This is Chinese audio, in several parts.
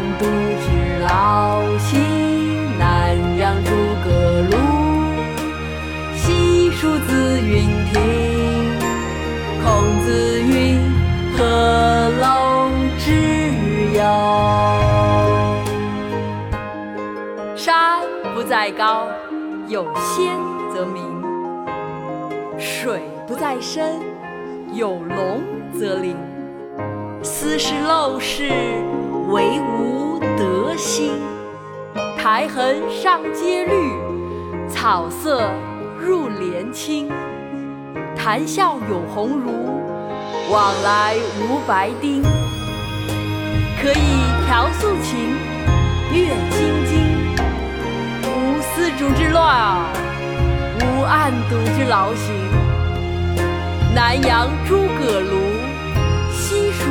无案牍之劳心。南阳诸葛庐，西蜀子云亭。孔子云：何陋之有？山不在高，有仙则名；水不在深，有龙则灵。斯是陋室，惟吾德馨。苔痕上阶绿，草色入帘青。谈笑有鸿儒，往来无白丁。可以调素琴，阅金经。无丝竹之乱耳，无案牍之劳形。南阳诸葛庐，西蜀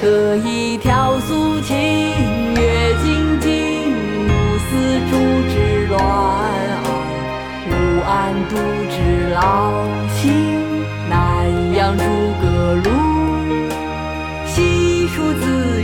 可以调素琴，阅金经。无丝竹之乱耳，无案牍之劳形。南阳诸葛庐，西蜀子。